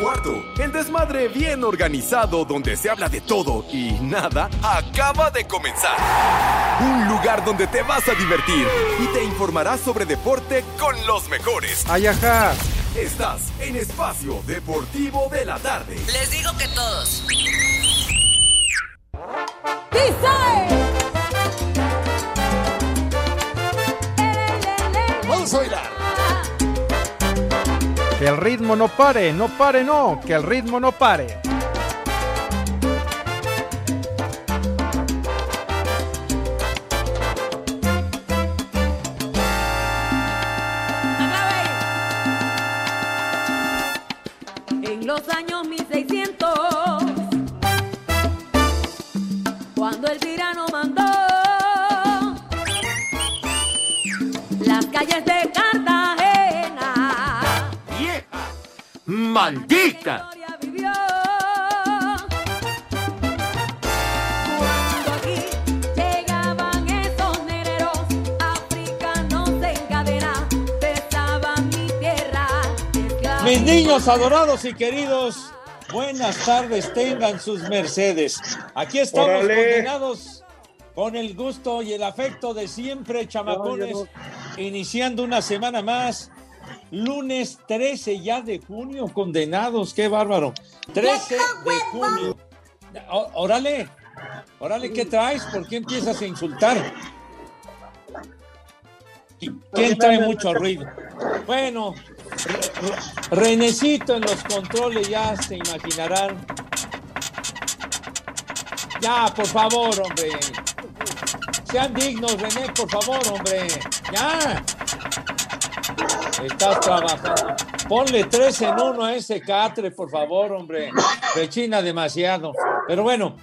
cuarto. El desmadre bien organizado donde se habla de todo y nada acaba de comenzar. Un lugar donde te vas a divertir y te informarás sobre deporte con los mejores. Ay, ajá. Estás en Espacio Deportivo de la Tarde. Les digo que todos. Vamos a bailar. Que el ritmo no pare, no pare, no. Que el ritmo no pare. Esclavos. Mis niños adorados y queridos, buenas tardes, tengan sus mercedes. Aquí estamos condenados con el gusto y el afecto de siempre, chamacones, iniciando una semana más. Lunes 13 ya de junio, condenados, qué bárbaro. 13 de junio. Órale, órale, ¿qué traes? ¿Por qué empiezas a insultar? ¿Quién trae mucho ruido? Bueno, Re- Re- Renecito en los controles, ya se imaginarán. Ya, por favor, hombre. Sean dignos, René, por favor, hombre. Ya. Estás trabajando. Ponle tres en uno a ese catre, por favor, hombre. Rechina demasiado. Pero bueno,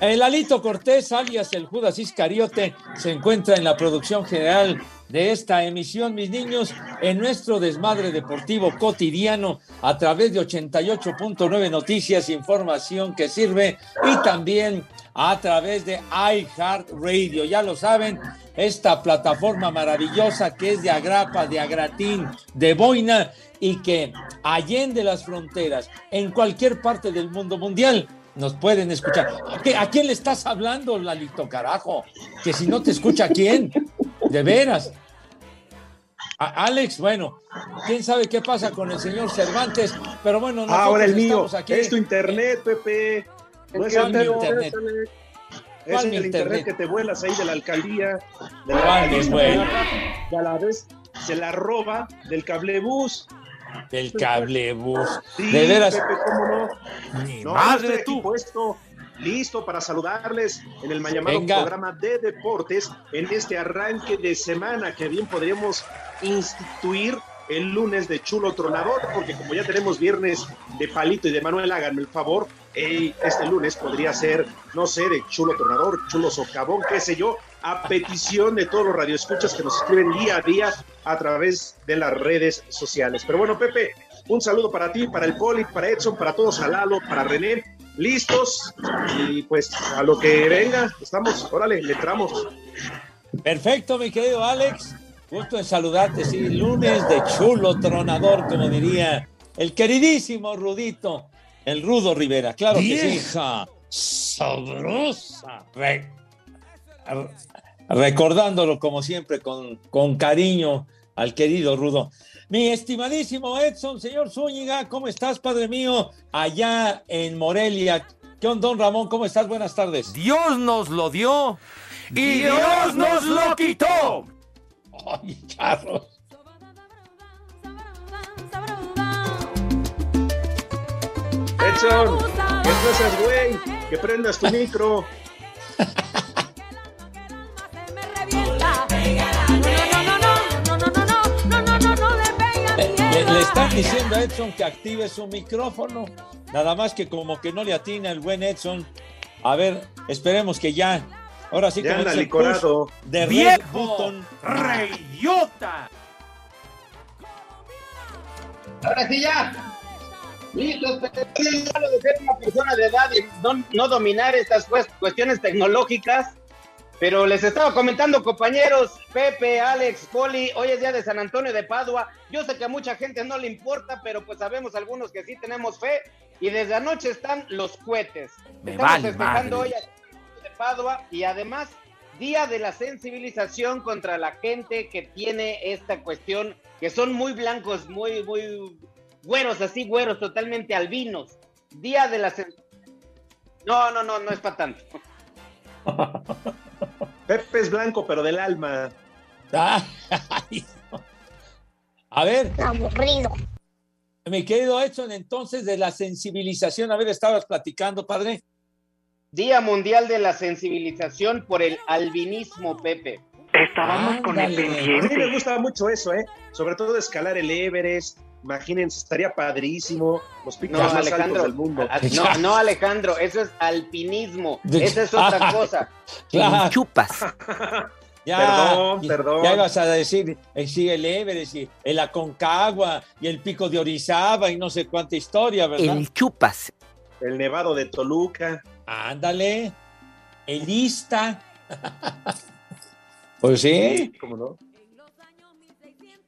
el Alito Cortés, alias el Judas Iscariote, se encuentra en la producción general de esta emisión, mis niños, en nuestro desmadre deportivo cotidiano a través de 88.9 Noticias, información que sirve y también a través de iHeartRadio. Ya lo saben, esta plataforma maravillosa que es de agrapa, de agratín, de boina y que allende las fronteras, en cualquier parte del mundo mundial, nos pueden escuchar. ¿A, qué- a quién le estás hablando, Lalito, carajo? Que si no te escucha, ¿a quién? De veras. A- Alex, bueno, quién sabe qué pasa con el señor Cervantes, pero bueno, nosotros Ahora el mío. aquí. Es tu internet, Pepe. No es ¿Cuál el mi mío, internet? Es ¿Cuál el internet? internet? que te vuelas ahí de la alcaldía. De la. Y a la vez se la roba del cablebús. Del cablebús. Sí, de veras. Pepe, ¿cómo no? ¡Mi No, madre tú! puesto, listo para saludarles en el llamado programa de deportes en este arranque de semana que bien podríamos instituir el lunes de Chulo Tronador, porque como ya tenemos viernes de Palito y de Manuel, háganme el favor, este lunes podría ser, no sé, de Chulo Tronador, Chulo Socavón, qué sé yo, a petición de todos los radioescuchas que nos escriben día a día a través de las redes sociales. Pero bueno, Pepe, un saludo para ti, para el Poli, para Edson, para todos, a Lalo, para René, listos y pues a lo que venga, estamos, órale, le entramos. Perfecto, mi querido Alex. Gusto en saludarte, sí, lunes de chulo tronador, como diría el queridísimo Rudito, el Rudo Rivera, claro que sí. ¡Vieja! sabrosa. Re- re- recordándolo como siempre con, con cariño al querido Rudo. Mi estimadísimo Edson, señor Zúñiga, ¿cómo estás, padre mío? Allá en Morelia. ¿Qué onda, don Ramón? ¿Cómo estás? Buenas tardes. Dios nos lo dio y Dios nos lo quitó. Ay, Carlos. Edson, que no seas güey, que prendas tu micro. Le, le están diciendo a Edson que active su micrófono. Nada más que como que no le atina el buen Edson. A ver, esperemos que ya. Ahora sí, como anda licorado. de red ¡Viejo! button. ¡Reyota! Ahora sí ya. Listo, pero es malo de ser una persona de edad y no, no dominar estas cues- cuestiones tecnológicas. Pero les estaba comentando, compañeros, Pepe, Alex, Poli, hoy es día de San Antonio de Padua. Yo sé que a mucha gente no le importa, pero pues sabemos algunos que sí tenemos fe. Y desde anoche están los cohetes. Me Estamos vale festejando madre. hoy a San Antonio de Padua y además día de la sensibilización contra la gente que tiene esta cuestión, que son muy blancos, muy, muy güeros, así güeros, totalmente albinos. Día de la No, no, no, no es para tanto. Pepe es blanco, pero del alma. Ay, no. A ver, Aburrido. mi querido Edson, entonces de la sensibilización, a ver, estabas platicando, padre. Día Mundial de la Sensibilización por el Albinismo, Pepe. Estábamos con el Ándale. A mí pendiente. me gusta mucho eso, ¿eh? Sobre todo escalar el Everest. Imagínense, estaría padrísimo. Los picos No, más Alejandro. altos del mundo. Ah, No, no, Alejandro, eso es alpinismo. Esa es otra cosa. Claro, chupas. ya, Perdón, perdón. Ya ibas a decir, eh, sí, el Everest, y el Aconcagua, y el Pico de Orizaba, y no sé cuánta historia, ¿verdad? El chupas. El nevado de Toluca. Ándale, el Ista. pues sí, ¿Cómo no?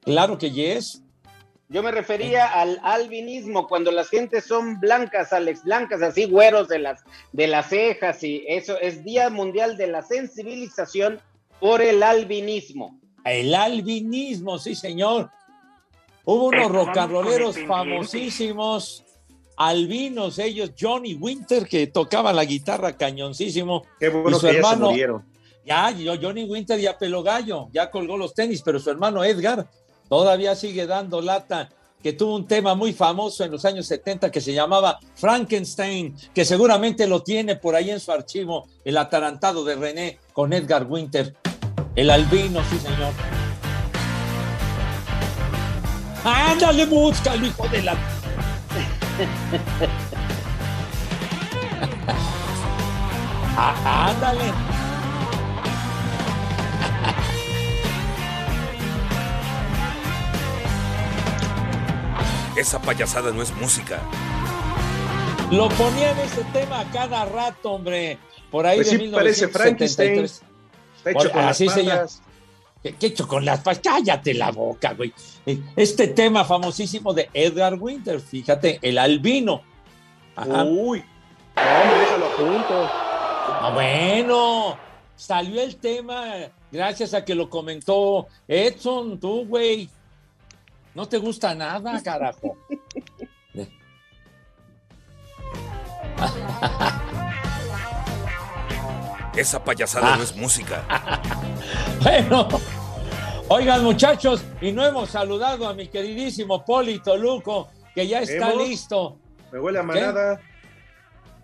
claro que yes. Yo me refería al albinismo, cuando las gentes son blancas, Alex, blancas, así güeros de las, de las cejas, y eso es Día Mundial de la Sensibilización por el albinismo. El albinismo, sí, señor. Hubo unos Estábamos rock and rolleros con el pendiente. famosísimos, albinos, ellos, Johnny Winter, que tocaba la guitarra cañoncísimo. Qué bueno Y su que ya se murieron. Ya, yo- Johnny Winter ya peló gallo, ya colgó los tenis, pero su hermano Edgar todavía sigue dando lata, que tuvo un tema muy famoso en los años 70 que se llamaba Frankenstein, que seguramente lo tiene por ahí en su archivo, el atarantado de René con Edgar Winter, el albino, sí señor. Ándale, búscalo, hijo de la... Ah, ándale. Esa payasada no es música. Lo ponían ese tema a cada rato, hombre. Por ahí Pues de sí, parece 1973. Está hecho Bueno, con así las patas. ¿Qué, qué hecho con las patas? Cállate la boca, güey. Eh, Este tema famosísimo de Edgar Winter, fíjate, el albino. Ajá. Uy. No, hombre, déjalo a punto. Ah, bueno, salió el tema gracias a que lo comentó Edson, tú, güey. No te gusta nada, carajo. Esa payasada Ah. no es música. Bueno, oigan muchachos, y no hemos saludado a mi queridísimo Poli Toluco, que ya está ¿Hemos? listo. Me huele a manada.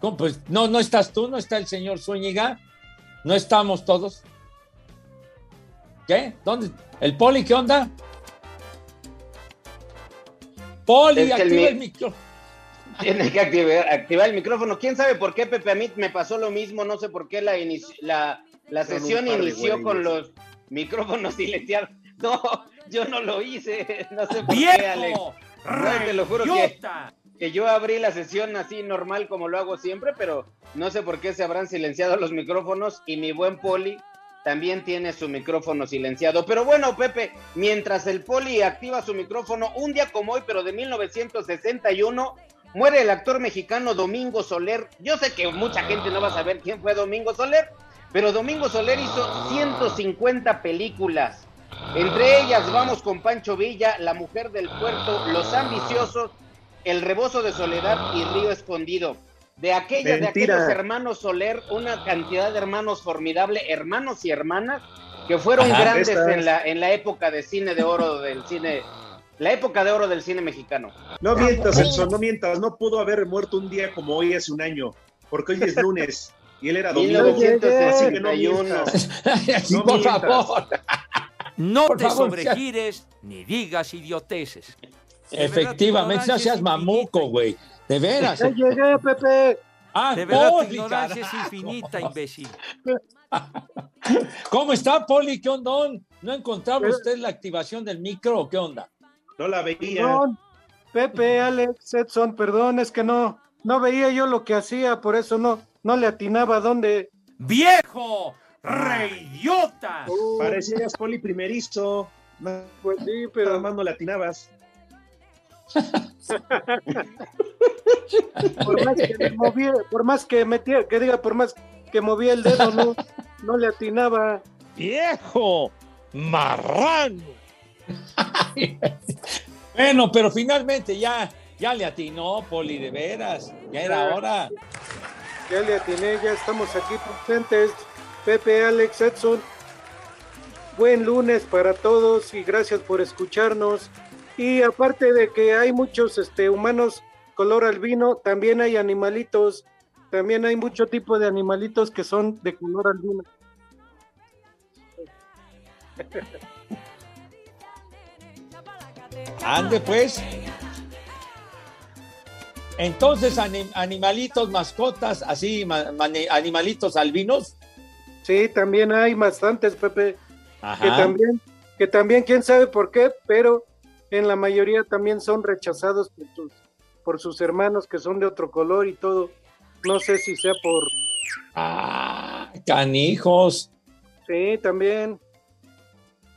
¿Cómo, Pues no, no estás tú, no está el señor Zúñiga, no estamos todos. ¿Qué? ¿Dónde? ¿El Poli qué onda? Poli, Es que el activa mi- el micrófono. Tiene que activar, activar el micrófono. ¿Quién sabe por qué, Pepe? A mí me pasó lo mismo. No sé por qué la, inici- la, sesión inició güeyes. con los micrófonos silenciados. No, yo no lo hice. No sé por qué, Alex. Te lo juro que, que yo abrí la sesión así normal como lo hago siempre, pero no sé por qué se habrán silenciado los micrófonos y mi buen Poli también tiene su micrófono silenciado. Pero bueno, Pepe, mientras el Poli activa su micrófono, un día como hoy, pero de 1961, muere el actor mexicano Domingo Soler. Yo sé que mucha gente no va a saber quién fue Domingo Soler, pero Domingo Soler hizo 150 películas. Entre ellas vamos con Pancho Villa, La Mujer del Puerto, Los Ambiciosos, El Rebozo de Soledad y Río Escondido. De aquellas, de Mentira. aquellos hermanos Soler, una cantidad de hermanos formidable, hermanos y hermanas, que fueron Ajá. grandes en la, en la época de cine de oro del cine, la época de oro del cine mexicano. No mientas, Edson, no mientas. No pudo haber muerto un día como hoy hace un año. Porque hoy es lunes y él era domingo. Así que no 1961. mientas. No por mientas. favor. No Por te favor, sobregires ni digas idioteces. De Efectivamente, no seas mamuco, güey. De veras. Ya llegué, Pepe. Ah, De verdad, tu Poli, ignorancia es infinita, imbécil. ¿Cómo está, Poli? ¿Qué onda? ¿No encontraba usted la activación del micro o qué onda? No la veía. Perdón. Pepe, Alex, Edson, perdón, es que no, no veía yo lo que hacía, por eso no, no le atinaba dónde. ¡Viejo! ¡Reyota! Parecías poli primerizo. No, Pues sí, Nada pero más no latinabas. Por más que movía, por más que metía, que diga, por más que movía el dedo, no, no le atinaba. ¡Viejo! ¡Marrano! Bueno, pero finalmente ya, ya le atinó, Poli, de veras. Ya era hora. Ya le atiné, ya estamos aquí presentes. Pepe, Alex, Edson. Buen lunes para todos y gracias por escucharnos. Y aparte de que hay muchos este, humanos color albino, también hay animalitos. También hay mucho tipo de animalitos que son de color albino. Ande pues. Entonces, anim- animalitos, mascotas, así, ma- animalitos albinos. Sí, también hay bastantes, Pepe. que Ajá. también, que también quién sabe por qué, pero en la mayoría también son rechazados por sus, por sus hermanos que son de otro color y todo. No sé si sea por, Ah, canijos. sí, también.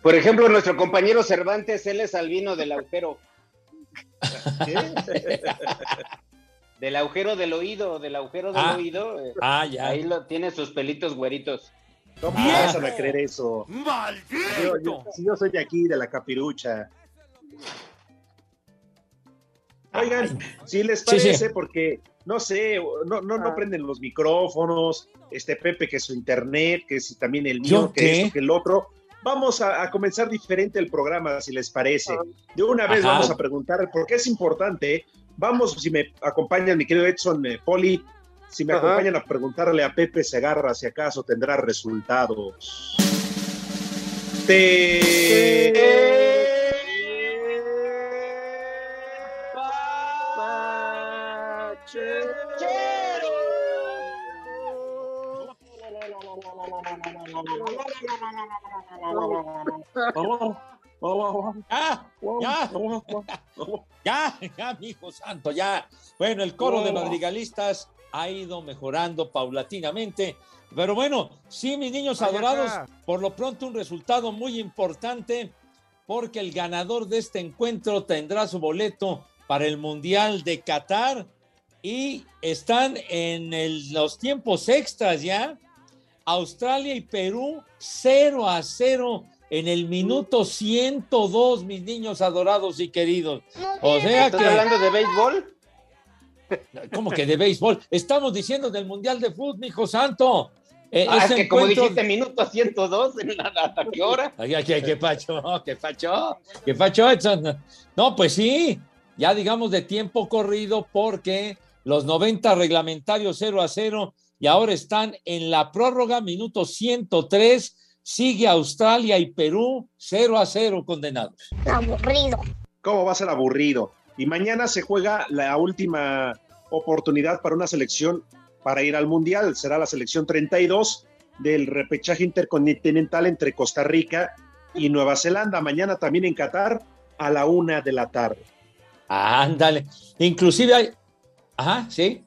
Por ejemplo, nuestro compañero Cervantes, él es albino del agujero. Del agujero del oído, del agujero del Ah. oído. eh, Ah, ya. Ahí lo, tiene sus pelitos güeritos. ¿Cómo Ah. vas a creer eso? Yo- ¡Maldito! yo- si yo soy de aquí, de la capirucha. Oigan, si les Sí, sí. parece, porque no sé, no, no, no Ah. prenden los micrófonos, este Pepe que su internet, que si también el mío, ¿Yo que qué? esto, que el otro. Vamos a, a comenzar diferente el programa, si les parece. De una vez Ajá. vamos a preguntar, porque es importante. Vamos, si me acompañan, mi querido Edson eh, Poli, si me Ajá. acompañan a preguntarle a Pepe Segarra si acaso tendrá resultados. Te... Ah, ya, ya, ya, mi hijo santo, ya. Bueno, el coro de madrigalistas ha ido mejorando paulatinamente. Pero bueno, sí, mis niños adorados, por lo pronto un resultado muy importante, porque el ganador de este encuentro tendrá su boleto para el Mundial de Qatar y están en el- los tiempos extras ya. Australia y Perú 0 a 0 en el minuto 102, mis niños adorados y queridos. O sea ¿Estás que, hablando de béisbol? ¿cómo que de béisbol? Estamos diciendo del Mundial de Fútbol, mi hijo santo. Eh, Ah, es que como dijiste, minuto 102, ¿en la- ¿hasta qué hora? Ay, ay, ay, ¿Qué pacho? ¿Qué pacho? ¿Qué pacho, Edson? No, pues sí, ya digamos de tiempo corrido porque los 90 reglamentarios 0 a 0 y ahora están en la prórroga, minuto 103, sigue Australia y Perú 0 a 0 condenados. Aburrido. ¿Cómo va a ser aburrido? Y mañana se juega la última oportunidad para una selección para ir al Mundial. Será la selección 32 del repechaje intercontinental entre Costa Rica y Nueva Zelanda. Mañana también en Qatar a la una de la tarde. Ándale, inclusive hay... Ajá, sí.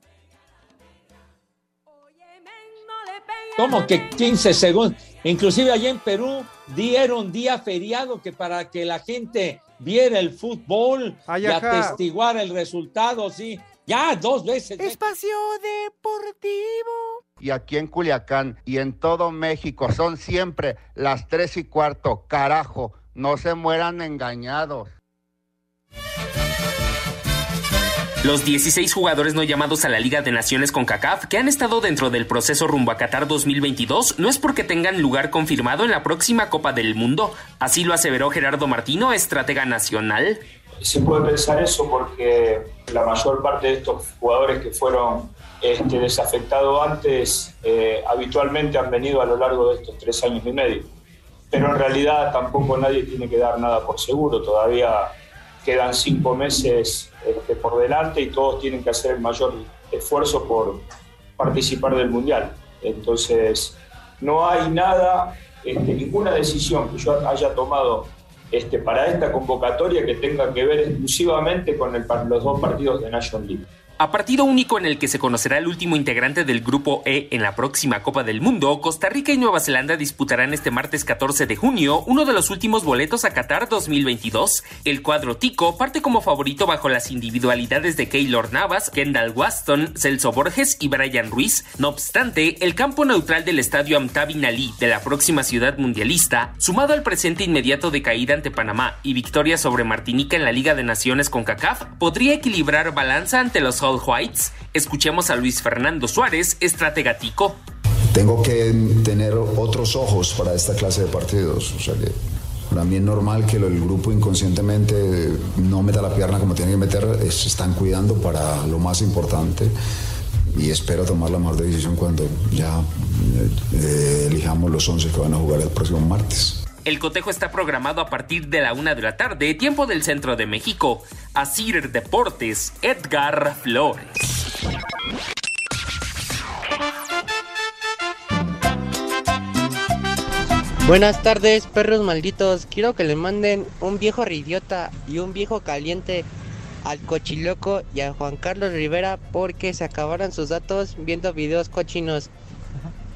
¿Cómo que 15 segundos? Inclusive allá en Perú dieron día feriado que para que la gente viera el fútbol Ay, y atestiguara el resultado, sí. Ya, dos veces. Espacio Deportivo. y aquí en Culiacán y en todo México son siempre las tres y cuarto. Carajo, no se mueran engañados. Los 16 jugadores no llamados a la Liga de Naciones con CACAF que han estado dentro del proceso rumbo a Qatar 2022 no es porque tengan lugar confirmado en la próxima Copa del Mundo. Así lo aseveró Gerardo Martino, estratega nacional. Se puede pensar eso porque la mayor parte de estos jugadores que fueron este, desafectados antes eh, habitualmente han venido a lo largo de estos tres años y medio. Pero en realidad tampoco nadie tiene que dar nada por seguro. Todavía quedan cinco meses este, por delante y todos tienen que hacer el mayor esfuerzo por participar del Mundial. Entonces, no hay nada, este, ninguna decisión que yo haya tomado este, para esta convocatoria que tenga que ver exclusivamente con los dos partidos de National League. A partido único en el que se conocerá el último integrante del Grupo E en la próxima Copa del Mundo, Costa Rica y Nueva Zelanda disputarán este martes 14 de junio uno de los últimos boletos a Qatar 2022. El cuadro Tico parte como favorito bajo las individualidades de Keylor Navas, Kendall Waston, Celso Borges y Brian Ruiz. No obstante, el campo neutral del estadio Amtabi Ali de la próxima ciudad mundialista, sumado al presente inmediato de caída ante Panamá y victoria sobre Martinica en la Liga de Naciones con CACAF, podría equilibrar balanza ante los All Whites. Escuchemos a Luis Fernando Suárez, estratega Tico. Tengo que tener otros ojos para esta clase de partidos. O sea que para mí es normal que el grupo inconscientemente no meta la pierna como tiene que meter, se están cuidando para lo más importante y espero tomar la mejor decisión cuando ya eh, elijamos los 11 que van a jugar el próximo martes. El cotejo está programado a partir de la una de la tarde, tiempo del centro de México. Asir Deportes, Edgar Flores. Buenas tardes, perros malditos. Quiero que le manden un viejo ridiota y un viejo caliente al cochiloco y a Juan Carlos Rivera porque se acabaron sus datos viendo videos cochinos.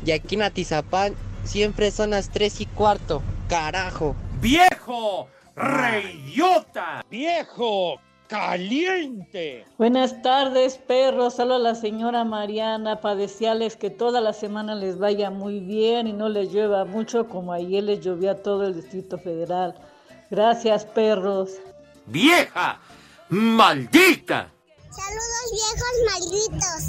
Y aquí en Atizapán siempre son las 3 y cuarto. Carajo. ¡Viejo! ¡Reidiota! ¡Viejo! ¡Caliente! Buenas tardes, perros. Solo la señora Mariana para desearles que toda la semana les vaya muy bien y no les llueva mucho como ayer les llovía a todo el Distrito Federal. Gracias, perros. ¡Vieja! ¡Maldita! Saludos viejos malditos.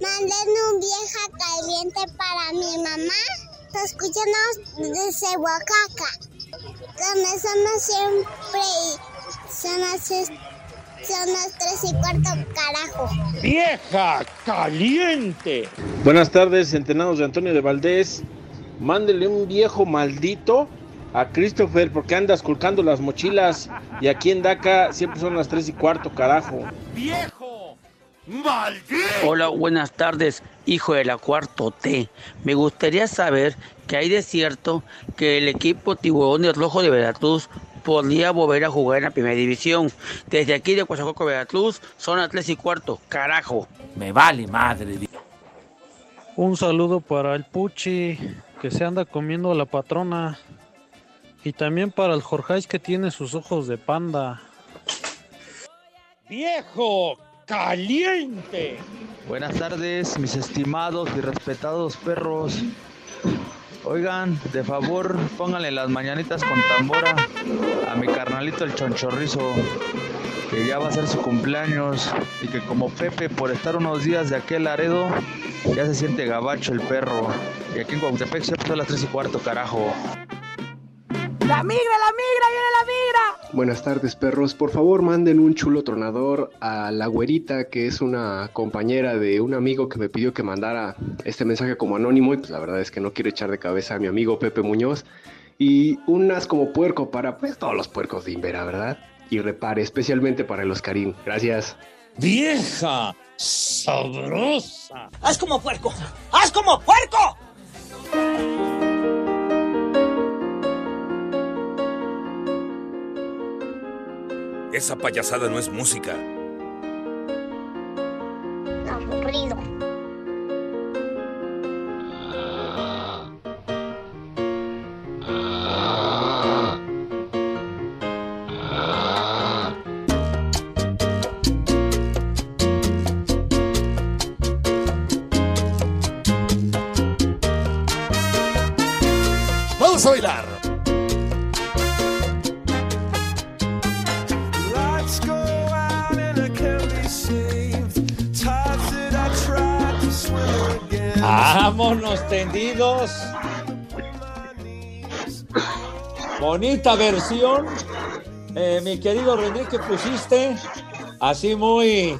Manden un vieja caliente para mi mamá. Escúchanos desde Oaxaca. Donde somos siempre y son las, son las tres y cuarto carajo. ¡Vieja caliente! Buenas tardes, centenados de Antonio de Valdés. Mándele un viejo maldito a Christopher porque andas colcando las mochilas y aquí en DACA siempre son las 3 y cuarto, carajo. ¡Viejo! ¡Maldito! Hola, buenas tardes, hijo de la cuarto T. Me gustaría saber que hay de cierto que el equipo Tiburones Rojo de Veracruz podría volver a jugar en la primera división. Desde aquí de Coazacoco, Veracruz, son las 3 y cuarto, carajo. Me vale madre. Un saludo para el Puchi que se anda comiendo a la patrona. Y también para el Jorjais que tiene sus ojos de panda. ¡Viejo! ¡Caliente! Buenas tardes, mis estimados y respetados perros. Oigan, de favor, pónganle las mañanitas con tambora a mi carnalito el chonchorrizo, que ya va a ser su cumpleaños y que como Pepe por estar unos días de aquel aredo, ya se siente gabacho el perro. Y aquí en Cuauhtémoc siempre son las 3 y cuarto, carajo. ¡La migra, la migra, viene la migra! Buenas tardes, perros. Por favor, manden un chulo tronador a la güerita, que es una compañera de un amigo que me pidió que mandara este mensaje como anónimo. Y pues la verdad es que no quiero echar de cabeza a mi amigo Pepe Muñoz. Y unas como puerco para pues todos los puercos de Invera, ¿verdad? Y repare, especialmente para el Oscarín. Gracias. ¡Vieja! ¡Sabrosa! ¡Haz como puerco! ¡Haz como puerco! Esa payasada no es música. Bonita versión, eh, mi querido René, que pusiste así muy,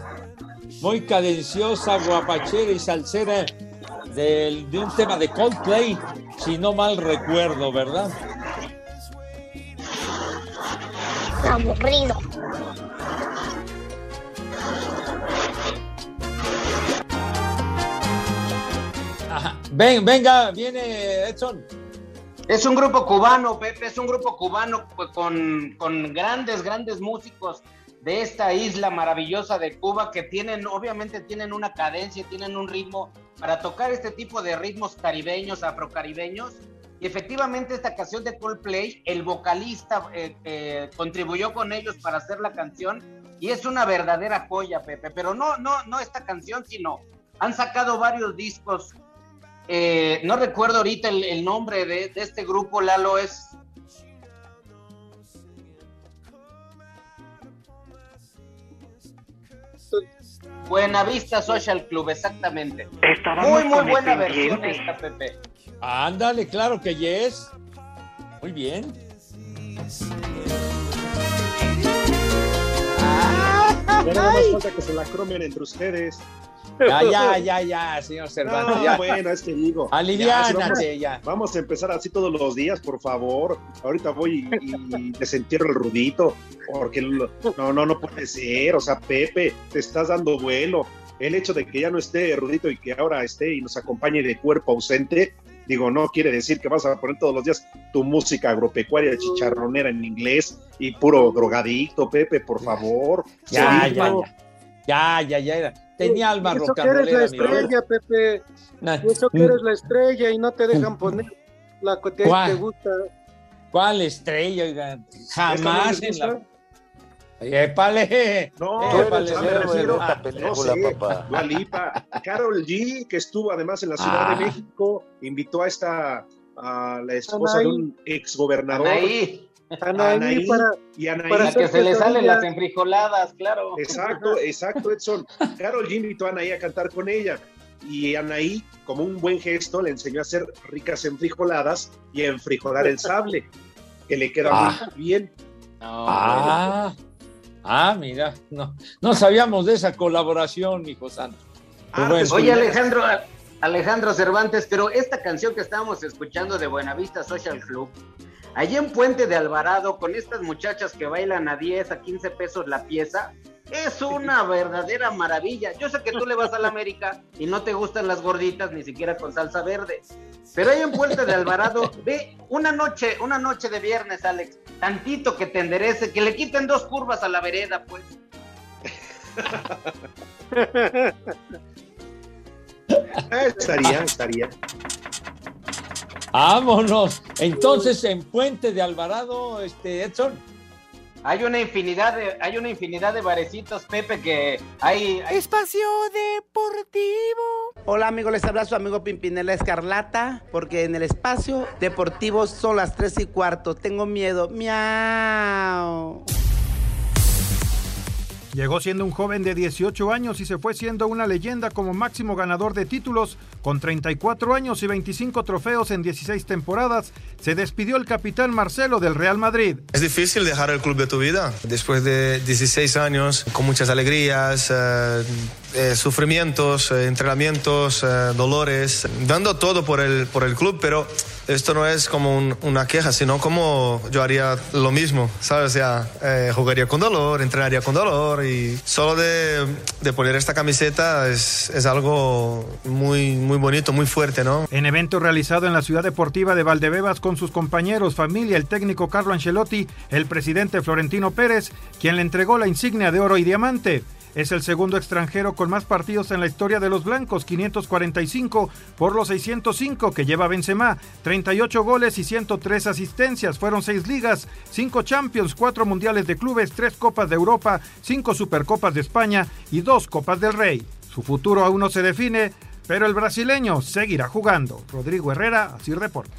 muy cadenciosa, guapachera y salsera del- de un tema de Coldplay, si no mal recuerdo, ¿verdad? Aburrido. Ajá. Ven, venga, viene Edson. Es un grupo cubano, Pepe, es un grupo cubano pues, con, con grandes, grandes músicos de esta isla maravillosa de Cuba que tienen, obviamente tienen una cadencia, tienen un ritmo para tocar este tipo de ritmos caribeños, afrocaribeños. Y efectivamente esta canción de Coldplay, el vocalista eh, eh, contribuyó con ellos para hacer la canción y es una verdadera joya, Pepe. Pero no, no, no esta canción, sino han sacado varios discos. Eh, no recuerdo ahorita el, el nombre de, de este grupo, Lalo, es Buenavista Social Club, exactamente. muy, muy buena versión esta, Pepe. Ándale, claro que yes. Muy bien. Ya nada más falta que se la cromen entre ustedes. Ya, ya, ya, ya, señor Cervantes. No, ya. bueno, es que digo. Aliviánate, vamos, ya. Vamos a empezar así todos los días, por favor. Ahorita voy y, y desentierro el rudito, porque lo- no, no, no puede ser. O sea, Pepe, te estás dando vuelo. El hecho de que ya no esté rudito y que ahora esté y nos acompañe de cuerpo ausente, digo, no quiere decir que vas a poner todos los días tu música agropecuaria chicharronera en inglés y puro drogadicto, Pepe, por favor. Ya, ya, ya. Ya, ya, ya. Tenía alma eso que eres la estrella, Pepe. Eso que eres la estrella y no te dejan poner la que te, ¿Cuál? te gusta. ¿Cuál estrella, oigan? Jamás ¿Esta no en la. ¡Épale! No, ¡Épale! pues, me me refiero- refiero a- no sé, Lipa. Carol G, que estuvo además en la Ciudad Ah. de México, invitó a esta, a la esposa Anaí. de un exgobernador. Anaí. Anaí, Anaí, para, y Anaí. para que se le salen las enfrijoladas, claro. Exacto, exacto, Edson. Carol G invitó a Anaí a cantar con ella. Y Anaí, como un buen gesto, le enseñó a hacer ricas enfrijoladas y a enfrijolar el sable, que le queda Ah. muy bien. Ah, ah, mira, no, no sabíamos de esa colaboración, hijo santo. Pues bueno. Oye, Alejandro, Alejandro Cervantes, pero esta canción que estábamos escuchando de Buenavista Social Club, allí en Puente de Alvarado, con estas muchachas que bailan a 10, a 15 pesos la pieza, es una verdadera maravilla. Yo sé que tú le vas a la América y no te gustan las gorditas ni siquiera con salsa verde. Pero ahí en Puente de Alvarado, ve una noche, una noche de viernes, Alex, tantito que te enderece, que le quiten dos curvas a la vereda, pues. Ah, estaría, estaría. Vámonos. Entonces, en Puente de Alvarado, este Edson. Hay una infinidad de, hay una infinidad de barecitos, Pepe, que hay, hay- Espacio Deportivo. Hola amigos, les habla su amigo Pimpinela Escarlata, porque en el espacio deportivo son las 3 y cuarto. Tengo miedo. Miau. Llegó siendo un joven de 18 años y se fue siendo una leyenda como máximo ganador de títulos. Con 34 años y 25 trofeos en 16 temporadas, se despidió el capitán Marcelo del Real Madrid. Es difícil dejar el club de tu vida después de 16 años, con muchas alegrías, eh, eh, sufrimientos, eh, entrenamientos, dolores, dando todo por el, por el club, pero esto no es como un- una queja, sino como yo haría lo mismo, ¿sabes? O sea, eh, jugaría con dolor, entrenaría con dolor y solo de, de poner esta camiseta es, es algo muy, muy bonito, muy fuerte, ¿no? En evento realizado en la ciudad deportiva de Valdebebas con sus compañeros, familia, el técnico Carlo Ancelotti, el presidente Florentino Pérez, quien le entregó la insignia de oro y diamante. Es el segundo extranjero con más partidos en la historia de los blancos, 545 por los 605 que lleva Benzema, 38 goles y 103 asistencias. Fueron 6 ligas, 5 Champions, 4 mundiales de clubes, 3 Copas de Europa, 5 Supercopas de España y 2 Copas del Rey. Su futuro aún no se define, pero el brasileño seguirá jugando. Rodrigo Herrera, así reporta.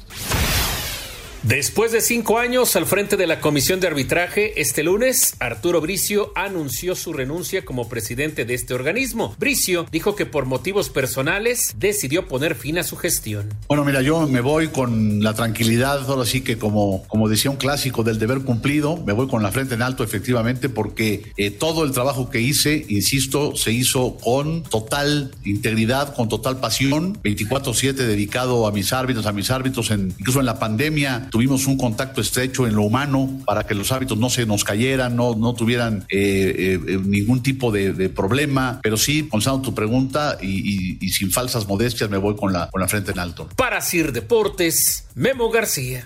Después de cinco años al frente de la Comisión de Arbitraje, este lunes Arturo Bricio anunció su renuncia como presidente de este organismo. Bricio dijo que por motivos personales decidió poner fin a su gestión. Bueno, mira, yo me voy con la tranquilidad, ahora sí que como, como decía un clásico del deber cumplido, me voy con la frente en alto efectivamente porque eh, todo el trabajo que hice, insisto, se hizo con total integridad, con total pasión, 24/7 dedicado a mis árbitros, a mis árbitros, incluso en la pandemia tuvimos un contacto estrecho en lo humano para que los árbitros no se nos cayeran, no, no tuvieran eh, eh, ningún tipo de, de problema, pero sí, contestando tu pregunta y, y- y sin falsas modestias, me voy con la, con la frente en alto. Para Sir Deportes, Memo García.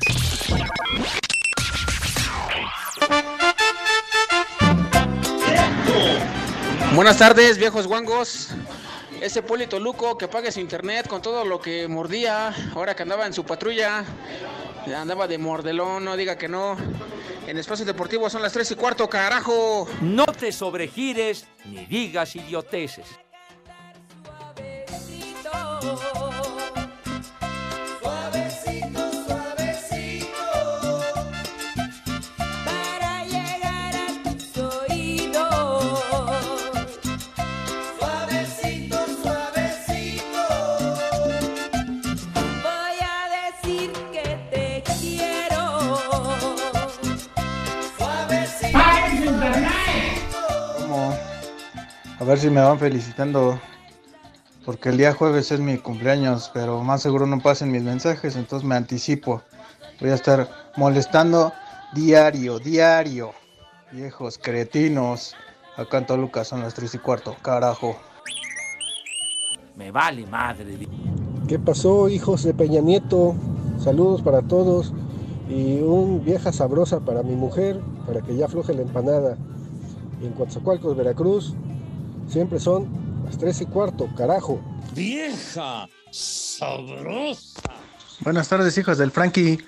Buenas tardes, viejos guangos. Ese Polito Luco que pague su internet con todo lo que mordía, ahora que andaba en su patrulla, andaba de mordelón, no diga que no. En Espacio Deportivo son las 3 y cuarto, carajo. No te sobregires ni digas idioteces. A ver si me van felicitando. Porque el día jueves es mi cumpleaños, pero más seguro no pasen mis mensajes, entonces me anticipo. Voy a estar molestando diario, diario. Viejos cretinos. Acá en Toluca son las 3 y cuarto, carajo. Me vale madre. ¿Qué pasó, hijos de Peña Nieto? Saludos para todos y un vieja sabrosa para mi mujer, para que ya afloje la empanada. Y en Coatzacoalcos, Veracruz, siempre son las 3 y cuarto, carajo. Vieja sabrosa. Buenas tardes, hijos del Frankie.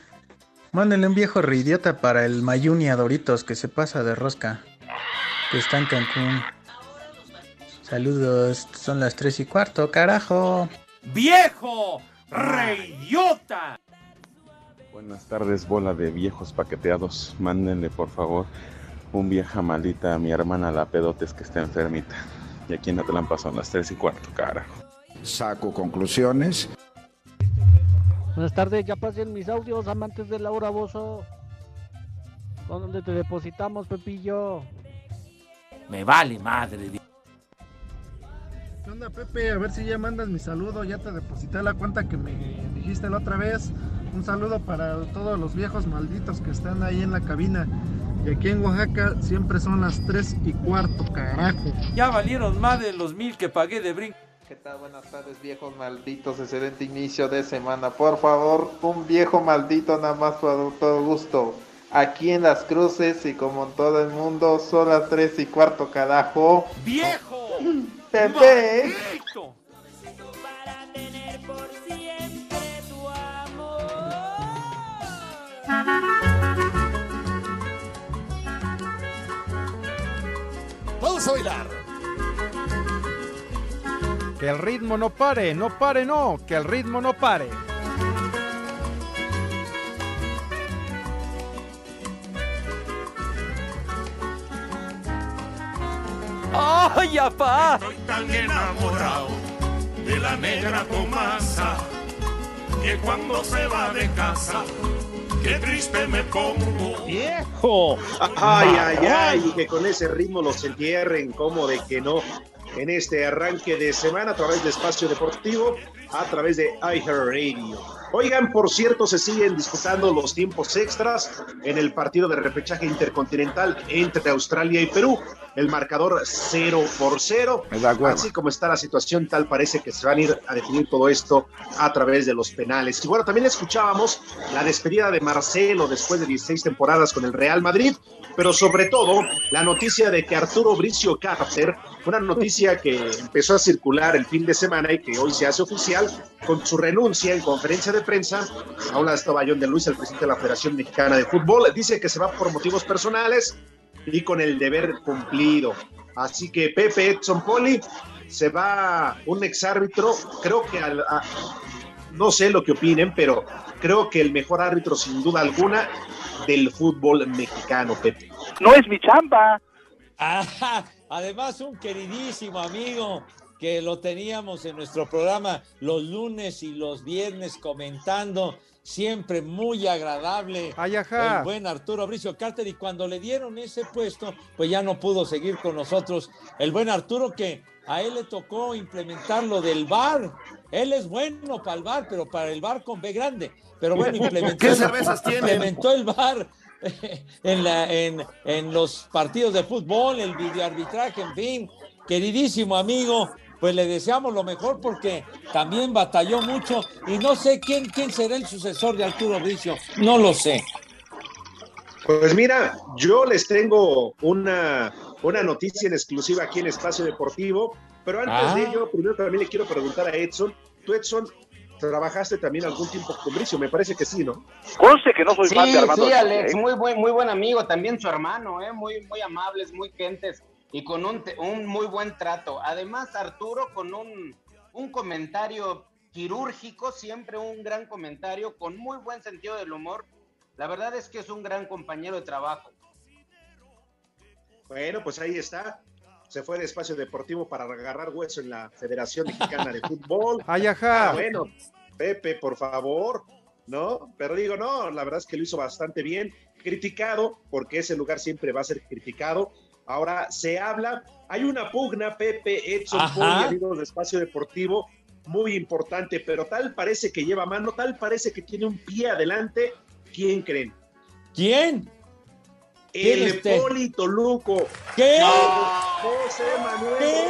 Mándenle un viejo reidiota para el Mayuni a Doritos que se pasa de rosca. Que está en Cancún. Saludos, son las 3 y cuarto, carajo. ¡Viejo! ¡Reyota! Buenas tardes, bola de viejos paqueteados. Mándenle, por favor, un vieja maldita a mi hermana la pedotes que está enfermita. Y aquí en Atlampa son las 3 y cuarto, carajo. Saco conclusiones. Buenas tardes, ya pasen mis audios, amantes de Laura Bozo. ¿Dónde te depositamos, Pepillo? Me vale madre. ¿Qué onda, Pepe? A ver si ya mandas mi saludo. Ya te deposité la cuenta que me dijiste la otra vez. Un saludo para todos los viejos malditos que están ahí en la cabina. Y aquí en Oaxaca siempre son las 3 y cuarto, carajo. Ya valieron más de los mil que pagué de brinco. ¿Qué tal? Buenas tardes, viejos malditos. Excelente inicio de semana. Por favor, un viejo maldito nada más por todo gusto. Aquí en las cruces y como en todo el mundo, son las 3 y cuarto, carajo. ¡Viejo! Pepe. ¡Maldito! Vamos a bailar. Que el ritmo no pare, no pare, no, que el ritmo no pare. ¡Ay, apá! Estoy tan enamorado de la negra Tomasa que cuando se va de casa, qué triste me pongo. ¡Viejo! Ay, ay, ay, y que con ese ritmo los entierren, como de que no. En este arranque de semana a través de Espacio Deportivo, a través de iHeartRadio. Oigan, por cierto, se siguen disputando los tiempos extras en el partido de repechaje intercontinental entre Australia y Perú. El marcador 0 por 0. Así como está la situación, tal parece que se van a ir a definir todo esto a través de los penales. Y bueno, también escuchábamos la despedida de Marcelo después de 16 temporadas con el Real Madrid, pero sobre todo la noticia de que Arturo Bricio Carter, una noticia que empezó a circular el fin de semana y que hoy se hace oficial, con su renuncia en conferencia de prensa, a un John de Luis, el presidente de la Federación Mexicana de Fútbol, dice que se va por motivos personales y con el deber cumplido. Así que Pepe Edson Poli se va un exárbitro, creo que al, a- no sé lo que opinen, pero creo que el mejor árbitro sin duda alguna del fútbol mexicano, Pepe. No es mi chamba. además, un queridísimo amigo que lo teníamos en nuestro programa los lunes y los viernes comentando, siempre muy agradable. El buen Arturo Bricio Carter. Y cuando le dieron ese puesto, pues ya no pudo seguir con nosotros. El buen Arturo que a él le tocó implementar lo del bar. Él es bueno para el bar, pero para el bar con B grande. Pero bueno, implementó, ¿Qué cervezas implementó el bar en, la, en, en los partidos de fútbol, el videoarbitraje, en fin. Queridísimo amigo, pues le deseamos lo mejor porque también batalló mucho y no sé quién, quién será el sucesor de Arturo Bricio. No lo sé. Pues mira, yo les tengo una una noticia en exclusiva aquí en Espacio Deportivo. Pero antes Ah. de ello, primero también le quiero preguntar a Edson. Tú, Edson, trabajaste también algún tiempo con Bricio, me parece que sí, ¿no? Conste que no soy Sí, fan de Armando. sí, Alex, ¿eh? muy buen, muy buen amigo, también su hermano, ¿eh? muy, muy amables, muy gentes y con un, un muy buen trato. Además, Arturo con un, un comentario quirúrgico, siempre un gran comentario, con muy buen sentido del humor. La verdad es que es un gran compañero de trabajo. Bueno, pues ahí está. Se fue de espacio deportivo para agarrar hueso en la Federación Mexicana de Fútbol. Ay, ajá. Ah, bueno, Pepe, por favor, ¿no? Pero digo, no, la verdad es que lo hizo bastante bien. Criticado, porque ese lugar siempre va a ser criticado. Ahora se habla, hay una pugna, Pepe, Edson. Poli, amigos de Espacio Deportivo, muy importante, pero tal parece que lleva mano, tal parece que tiene un pie adelante. ¿Quién creen? ¿Quién? El ¿Quién este? Hipólito Luco. ¿Qué? José Manuel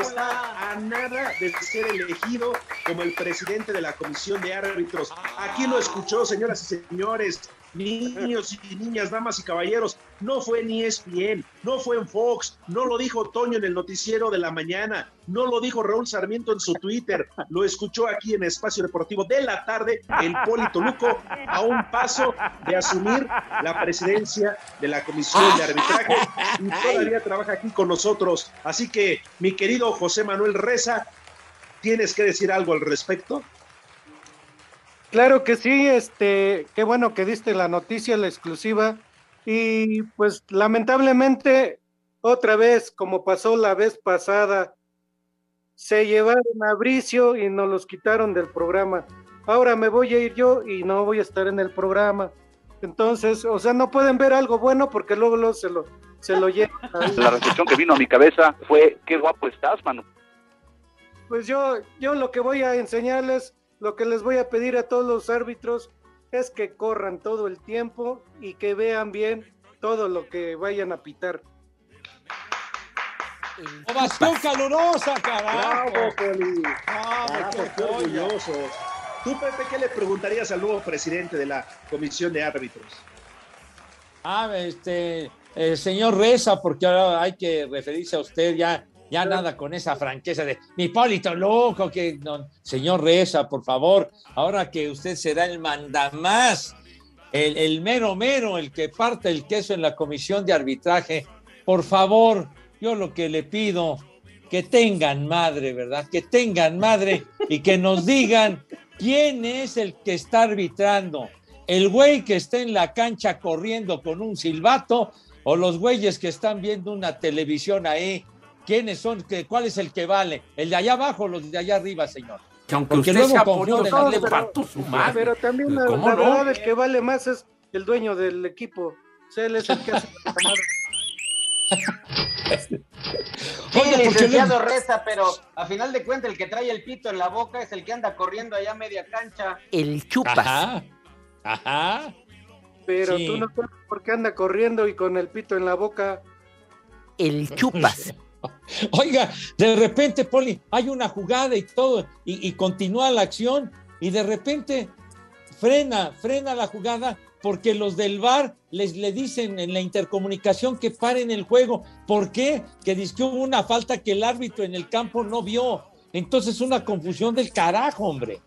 está a nada de ser elegido como el presidente de la comisión de árbitros. Aquí lo escuchó, señoras y señores, niños y niñas, damas y caballeros. No fue ni ESPN, no fue en Fox, no lo dijo Toño en el noticiero de la mañana, no lo dijo Raúl Sarmiento en su Twitter, lo escuchó aquí en Espacio Deportivo de la tarde, el Polito Luco, a un paso de asumir la presidencia de la comisión de arbitraje y todavía trabaja aquí con nosotros. Así que, mi querido José Manuel Reza, ¿tienes que decir algo al respecto? Claro que sí, este, qué bueno que diste la noticia, la exclusiva. Y pues lamentablemente, otra vez, como pasó la vez pasada, se llevaron a Bricio y nos los quitaron del programa. Ahora me voy a ir yo y no voy a estar en el programa. Entonces, o sea, no pueden ver algo bueno porque luego, luego se lo, se lo llevan. La reflexión que vino a mi cabeza fue, qué guapo estás, mano. Pues yo, yo lo que voy a enseñarles, lo que les voy a pedir a todos los árbitros es que corran todo el tiempo y que vean bien todo lo que vayan a pitar. Ovación calurosa, carajo. ¡Bravo, Poli! Ah, ¡Bravo, qué! Tú, Pepe, ¿qué le preguntarías al nuevo presidente de la comisión de árbitros? Ah, este, eh, señor Reza, porque ahora hay que referirse a usted ya, ya nada con esa franqueza de mi Hipólito loco, que no, señor Reza, por favor, ahora que usted será el mandamás, el, el mero mero, el que parte el queso en la comisión de arbitraje, por favor, yo lo que le pido, que tengan madre, ¿verdad? Que tengan madre y que nos digan quién es el que está arbitrando. El güey que está en la cancha corriendo con un silbato o los güeyes que están viendo una televisión ahí. ¿Quiénes son? ¿Qué- ¿Cuál es el que vale? ¿El de allá abajo o los de allá arriba, señor? Que aunque Porque usted luego a no le los- parto su madre. Pero también la, ¿Cómo la no? verdad el que vale más es el dueño del equipo. O sea, él es el que hace. Sí, Oiga, ¿por qué licenciado Reza, pero a final de cuentas el que trae el pito en la boca es el que anda corriendo allá a media cancha. El chupas. Ajá. Ajá. Pero Sí. tú no sabes por qué anda corriendo y con el pito en la boca. El chupas. Oiga, de repente, Poli, hay una jugada y todo, y, y continúa la acción, y de repente frena, frena la jugada, porque los del VAR les le dicen en la intercomunicación que paren el juego. ¿Por qué? Que dice que hubo una falta que el árbitro en el campo no vio. Entonces, una confusión del carajo, hombre.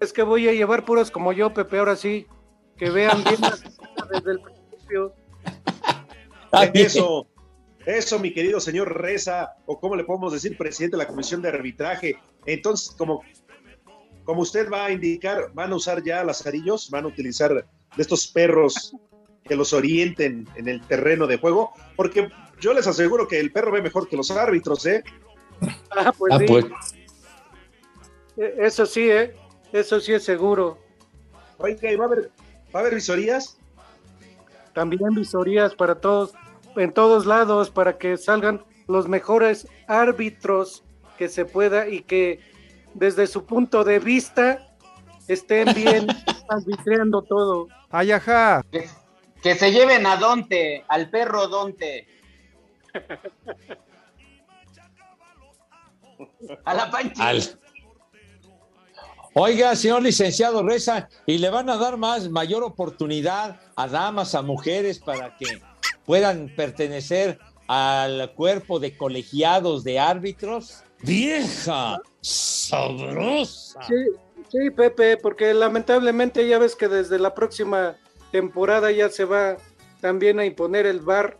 Es que voy a llevar puros como yo, Pepe, ahora sí. Que vean bien las desde el principio. Eso, eso, mi querido señor Reza, o como le podemos decir, presidente de la comisión de arbitraje. Entonces, como, como usted va a indicar, van a usar ya lazarillos, van a utilizar de estos perros que los orienten en el terreno de juego, porque yo les aseguro que el perro ve mejor que los árbitros, ¿eh? Ah, pues Ah, sí. pues. Eh, Eso sí, ¿eh? Eso sí es seguro. Oiga, ¿y va a haber, va a haber visorías? También visorías para todos, en todos lados, para que salgan los mejores árbitros que se pueda y que desde su punto de vista estén bien arbitreando todo. Ay, ajá. Que, que se lleven a Donte, al perro Donte. A la pancha. Al- Oiga, señor licenciado Reza, y le van a dar más, mayor oportunidad a damas, a mujeres, para que puedan pertenecer al cuerpo de colegiados de árbitros. Vieja, sabrosa. Sí, sí, Pepe, porque lamentablemente ya ves que desde la próxima temporada ya se va también a imponer el VAR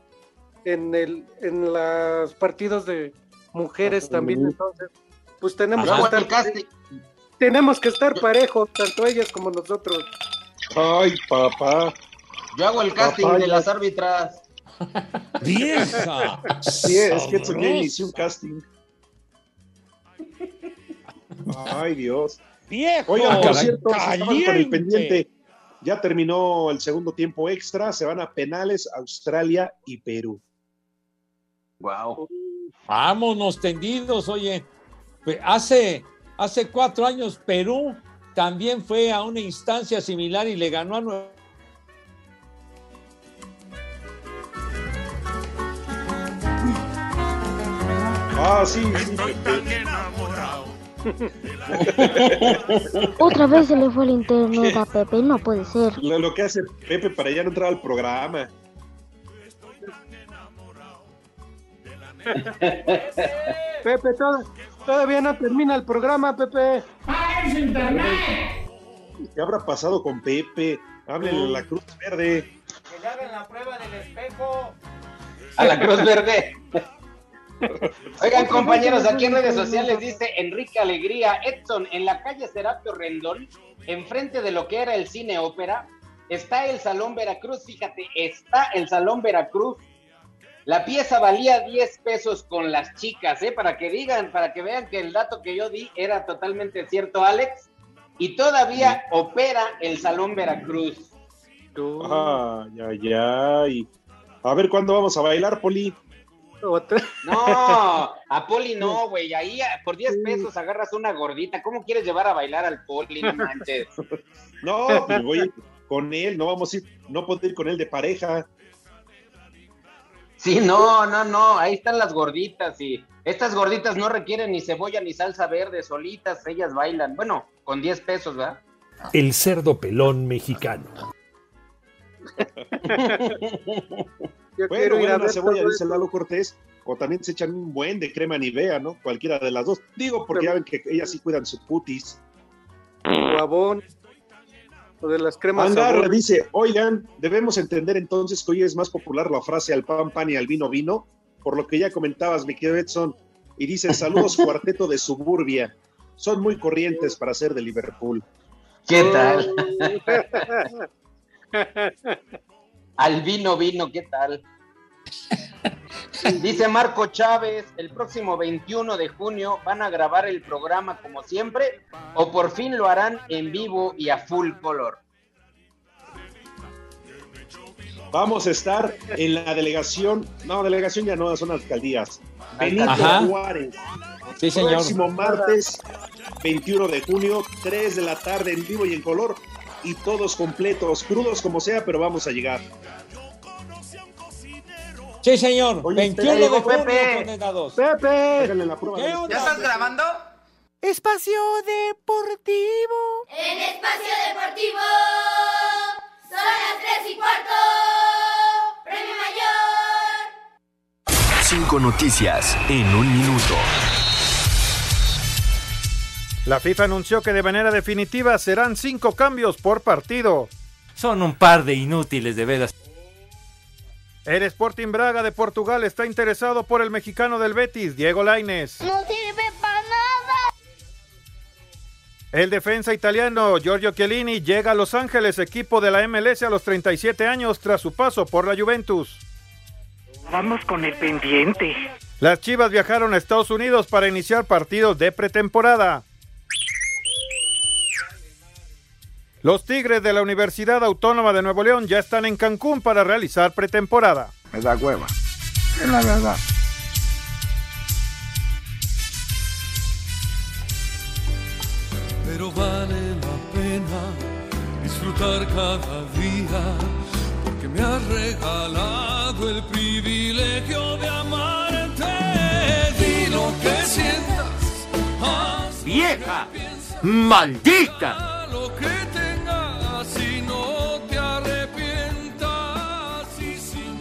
en el en los partidos de mujeres también, entonces pues tenemos que estar el casting. tenemos que estar parejos, tanto ellas como nosotros. Ay, papá. Yo hago el casting Papá, de las árbitras. Vieja. Sí, es que inició un casting. Ay, Dios. Viejo. Oigan, por cierto, si estaban con el pendiente, ya terminó el segundo tiempo extra, se van a penales Australia y Perú. Wow. Vámonos tendidos, oye. Pues Hace, hace cuatro años Perú también fue a una instancia similar y le ganó a Nueva Ah, sí, sí. Otra vez se le fue el internet a Pepe, no puede ser. Lo, lo que hace Pepe para ya no entrar al programa. Pepe, todo- todavía no termina el programa, Pepe. ¿Qué habrá pasado con Pepe? Háblenle a la Cruz Verde. Que le hagan la prueba del espejo. A la Cruz Verde. Oigan, compañeros, aquí en redes sociales dice Enrique Alegría, Edson, en la calle Serapio Rendón, enfrente de lo que era el cine ópera, está el Salón Veracruz, fíjate, está el Salón Veracruz. La pieza valía 10 pesos con las chicas, ¿eh? Para que digan, para que vean que el dato que yo di era totalmente cierto, Alex. Y todavía opera el Salón Veracruz. Ay, ay, ay. A ver, ¿cuándo vamos a bailar, Poli? No, a Poli no, güey. Ahí a- por 10 pesos agarras una gordita. ¿Cómo quieres llevar a bailar al Poli? No manches. No, pues voy con él, no vamos a ir, no puedo ir con él de pareja. Sí, no, no, no. Ahí están las gorditas y estas gorditas no requieren ni cebolla ni salsa verde, solitas, ellas bailan. Bueno, con 10 pesos, ¿verdad? El cerdo pelón mexicano. Yo Bueno, quiero ir bueno, a una ver cebolla, dice Lalo Cortés, o también se echan un buen de crema Nivea, ¿no? Cualquiera de las dos. Digo, porque ya ven que ellas sí cuidan su putis. Guabón. O de las cremas sabor. dice, oigan, debemos entender entonces que hoy es más popular la frase al pan pan y al vino vino, por lo que ya comentabas, mi querido Edson, y dice, saludos cuarteto de suburbia, son muy corrientes para ser de Liverpool. ¿Qué tal? Al vino vino, ¿qué tal? Dice Marco Chávez, el próximo 21 de junio van a grabar el programa como siempre o por fin lo harán en vivo y a full color. Vamos a estar en la delegación, no, delegación ya no, son alcaldías. Benito Ajá. Juárez. Sí, señor. Próximo martes 21 de junio, 3 de la tarde en vivo y en color. Y todos completos, crudos como sea, pero vamos a llegar. Sí, señor. Oye, 21 de junio, Pepe. condenados. Pepe. Háganle la prueba. ¿Qué onda? ¿Ya estás grabando? Espacio Deportivo. En Espacio Deportivo son las 3 y cuarto. Premio Mayor. Cinco noticias en un minuto. La FIFA anunció que de manera definitiva serán cinco cambios por partido. Son un par de inútiles de veras. El Sporting Braga de Portugal está interesado por el mexicano del Betis, Diego Lainez. No sirve para nada. El defensa italiano Giorgio Chiellini llega a Los Ángeles, equipo de la MLS a los 37 años tras su paso por la Juventus. Vamos con el pendiente. Las Chivas viajaron a Estados Unidos para iniciar partidos de pretemporada. Los Tigres de la Universidad Autónoma de Nuevo León ya están en Cancún para realizar pretemporada. Me da hueva. Es la verdad. pero vale la pena disfrutar cada día porque me has regalado el privilegio de amarte. Di lo que sientas, ¡Vieja! ¡Maldita!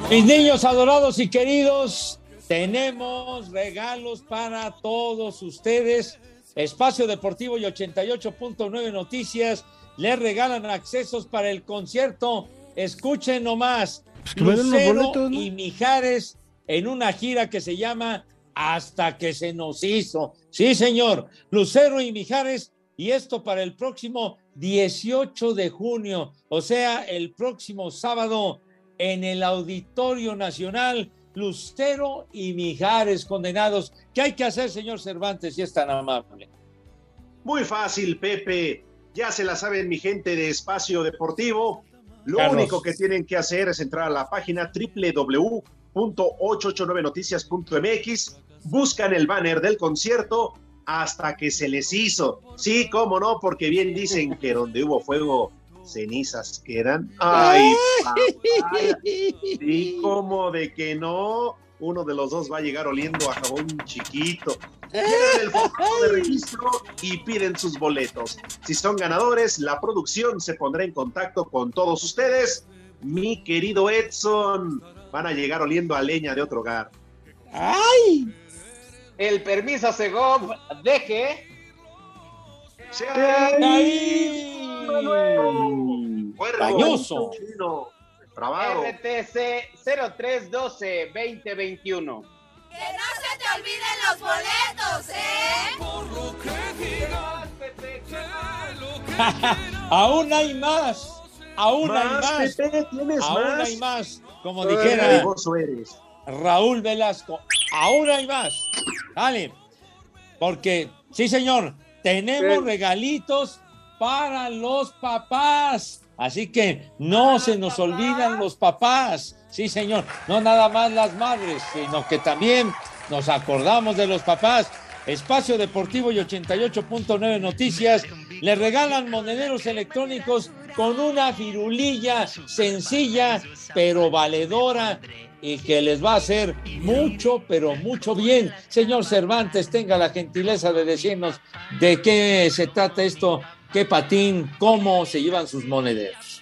Mis niños adorados y queridos, tenemos regalos para todos ustedes. Espacio Deportivo y 88.9 Noticias les regalan accesos para el concierto. Escuchen nomás. Pues que Lucero boletos, ¿no? y Mijares en una gira que se llama Hasta que se nos hizo. Sí, señor. Lucero y Mijares. Y esto para el próximo 18 de junio, o sea, el próximo sábado en el Auditorio Nacional. Lucero y Mijares condenados. ¿Qué hay que hacer, señor Cervantes, si es tan amable? Muy fácil, Pepe. Ya se la saben mi gente de Espacio Deportivo. Lo Carlos. único que tienen que hacer es entrar a la página www.889noticias.mx, buscan el banner del concierto hasta que se les hizo. Sí, cómo no, porque bien dicen que donde hubo fuego, cenizas quedan. Ay. Sí, como de que no, uno de los dos va a llegar oliendo a jabón chiquito. Llenan el de registro y piden sus boletos. Si son ganadores, la producción se pondrá en contacto con todos ustedes. Mi querido Edson, van a llegar oliendo a leña de otro hogar. ¡Ay! El permiso Segov, deje. Cuervo, Dañoso. chino. RTC 0312-2021. Que no se te olviden los boletos, ¿eh? aún hay más, aún hay Más, más, Pepe, ¿tienes aún más? hay más, como Ay, dijera eres. Raúl Velasco, aún hay más, dale, porque sí señor, tenemos Sí. regalitos para los papás, así que no se nos olvidan los papás, sí señor, no nada más las madres, sino que también nos acordamos de los papás. Espacio Deportivo y 88.9 Noticias le regalan monederos electrónicos con una firulilla sencilla pero valedora y que les va a hacer mucho, pero mucho bien. Señor Cervantes, tenga la gentileza de decirnos de qué se trata esto, qué patín, cómo se llevan sus monederos.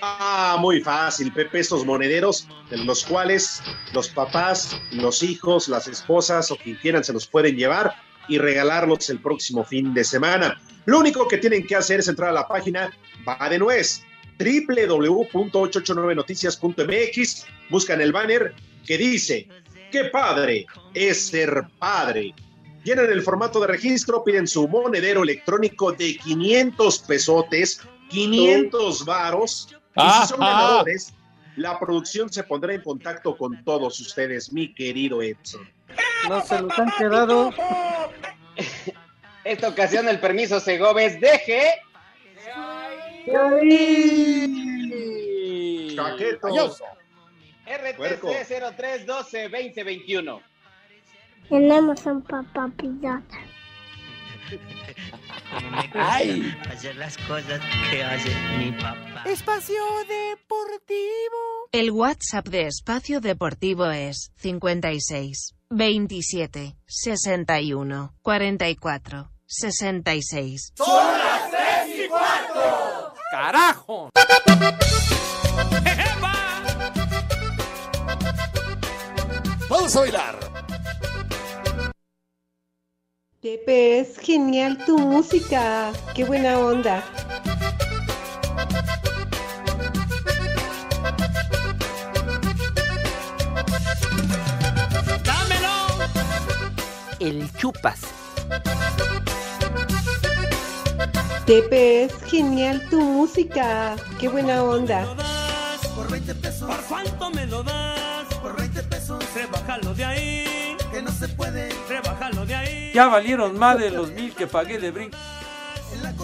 Ah, muy fácil, Pepe, estos monederos, en los cuales los papás, los hijos, las esposas o quien quieran se los pueden llevar y regalarlos el próximo fin de semana. Lo único que tienen que hacer es entrar a la página Va de Nuez, www.889noticias.mx, buscan el banner que dice, qué padre es ser padre. Llenan el formato de registro, piden su monedero electrónico de 500 pesotes, 500 varos, y si son ganadores, la producción se pondrá en contacto con todos ustedes, mi querido Edson. No se los han quedado. Esta ocasión el permiso Segov es deje. Chaqueto. Dañoso. RTC 0312-2021. Tenemos un papá pirata. Ay. Hacer las cosas que hace mi papá. Espacio Deportivo. El WhatsApp de Espacio Deportivo es 56 27 61 44 66. Son las y cuarto. ¡Carajo! Vamos a bailar. Pepe, es genial tu música. Qué buena onda. El chupas. Pepe, es genial tu música. Qué buena onda. Por 20 pesos. ¿Por cuánto me lo das? Por 20 pesos. Rebájalo de ahí. Que no se puede. Rebájalo de ahí. Ya valieron más de los mil que pagué de brinco.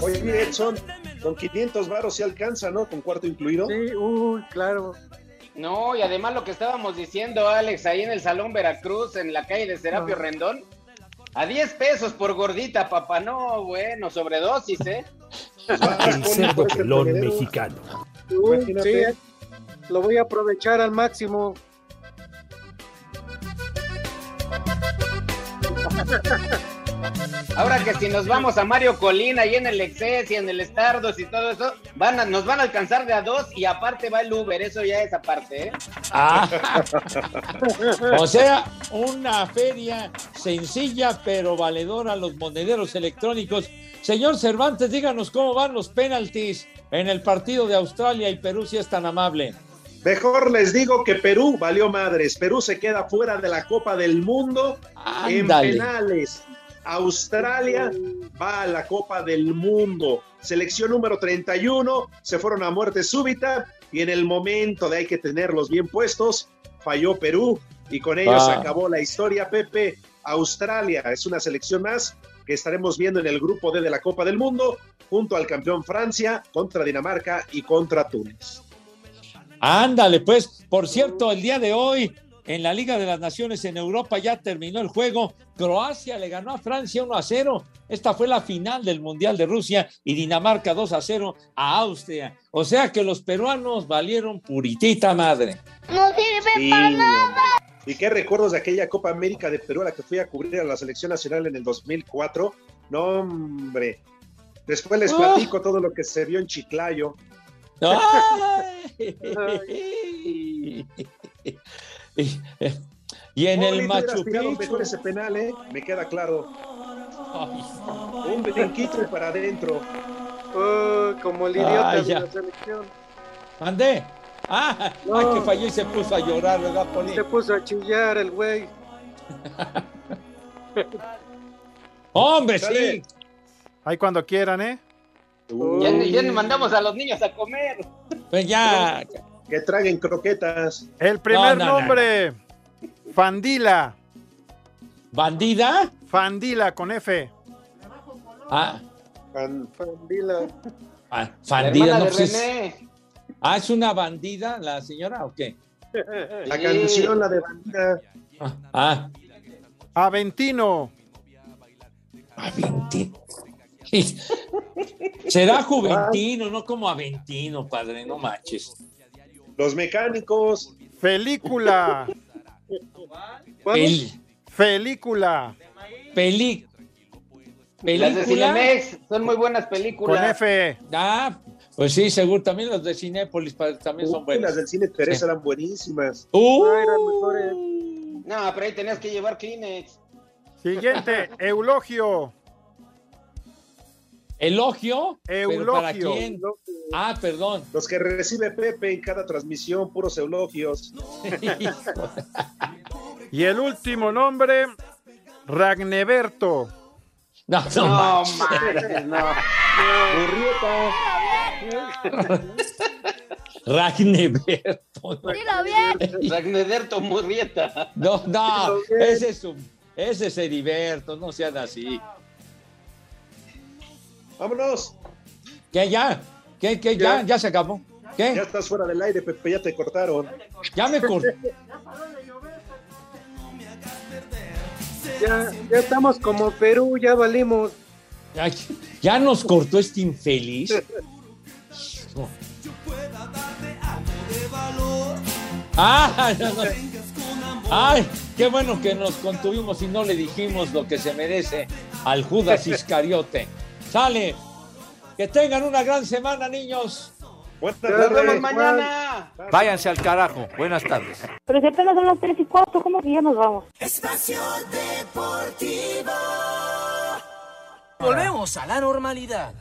Oye, mire, Edson, con 500 varos se alcanza, ¿no? Con cuarto incluido. Sí, uy, claro. No, y además lo que estábamos diciendo, Alex, ahí en el Salón Veracruz, en la calle de Serapio No. Rendón, a 10 pesos por gordita, papá. No, bueno, sobredosis, ¿eh? El cerdo pelón mexicano. Uy, sí, eh. lo voy a aprovechar al máximo. Ahora que si nos vamos a Mario Colina y en el Exces y en el Stardos y todo eso, van a- nos van a alcanzar de a dos y aparte va el Uber, eso ya es aparte, ¿eh? Ah. O sea, una feria sencilla pero valedora a los monederos electrónicos. Señor Cervantes, díganos cómo van los penaltis en el partido de Australia y Perú, si es tan amable. Mejor les digo que Perú valió madres. Perú se queda fuera de la Copa del Mundo Ándale. en penales. Australia va a la Copa del Mundo. Selección número 31, se fueron a muerte súbita y en el momento de hay que tenerlos bien puestos, falló Perú y con ello Ah. acabó la historia, Pepe. Australia es una selección más que estaremos viendo en el grupo D de la Copa del Mundo junto al campeón Francia contra Dinamarca y contra Túnez. Ándale, pues, por cierto, el día de hoy en la Liga de las Naciones en Europa ya terminó el juego. Croacia le ganó a Francia 1 a 0. Esta fue la final del Mundial de Rusia y Dinamarca 2 a 0 a Austria. O sea que los peruanos valieron puritita madre. No sirve Sí. para nada. ¿Y qué recuerdos de aquella Copa América de Perú a la que fui a cubrir a la selección nacional en el 2004? No, hombre. Después les platico todo lo que se vio en Chiclayo. ¡Ay! Y en el Machu Picchu. ese penal, ¿eh? Me queda claro. Un brinquito para adentro. Oh, como el idiota Ay, de la selección. Mandé. Ah, No. ay, que falló y se puso a llorar, ¿verdad, Poli? Se puso a chillar el güey. Hombre, sí. Ahí cuando quieran, ¿eh? Ya, ya mandamos a los niños a comer. Pues ya. Que traguen croquetas. El primer No, no, no, nombre, Fandila. ¿Bandida? Fandila con F. Ah, Fan- Fandila. ah, La bandida, hermana no de pues es-. Ah, ¿es una bandida la señora o qué? La Sí. canción, la de bandida. Ah, ah, Aventino. Aventino. Será Juventino, no como Aventino, padre, no manches. Los mecánicos. Película. El, Película. peli, Las de película. Cinemex son muy buenas Con películas. F. Ah, pues sí, seguro. También los de Cinépolis también son Uy, buenos. las del cine Teresa Sí. eran buenísimas. Uh, Ah, eran mejores. No, pero ahí tenías que llevar Kleenex. Siguiente, Eulogio. Elogio. ¿Pero para Eulogio. quién? Ah, perdón. Los que recibe Pepe en cada transmisión, puros eulogios. Y el último nombre, Ragneberto. No, no, No, no. Murrieta. Ragneberto. Dilo bien. Ragnederto Murrieta. No, no, ese es un, ese es Heriberto, no sean así. Vámonos. ¿Qué ya? ¿Qué, qué ya? Ya. ¿Ya se acabó? Ya ¿Qué? estás fuera del aire, Pepe, ya te cortaron. Ya me corté. Ya, ya estamos como Perú, ya valimos. Ay, ya nos cortó este infeliz. Ah, no, no. Ay, qué bueno que nos contuvimos y no le dijimos lo que se merece al Judas Iscariote. Sale. Que tengan una gran semana, niños. Buenas Nos Nos vemos mañana. Váyanse al carajo. Buenas tardes. Pero si apenas son las 3 y 4, ¿cómo que ya nos vamos? Espacio Deportivo. Volvemos a la normalidad.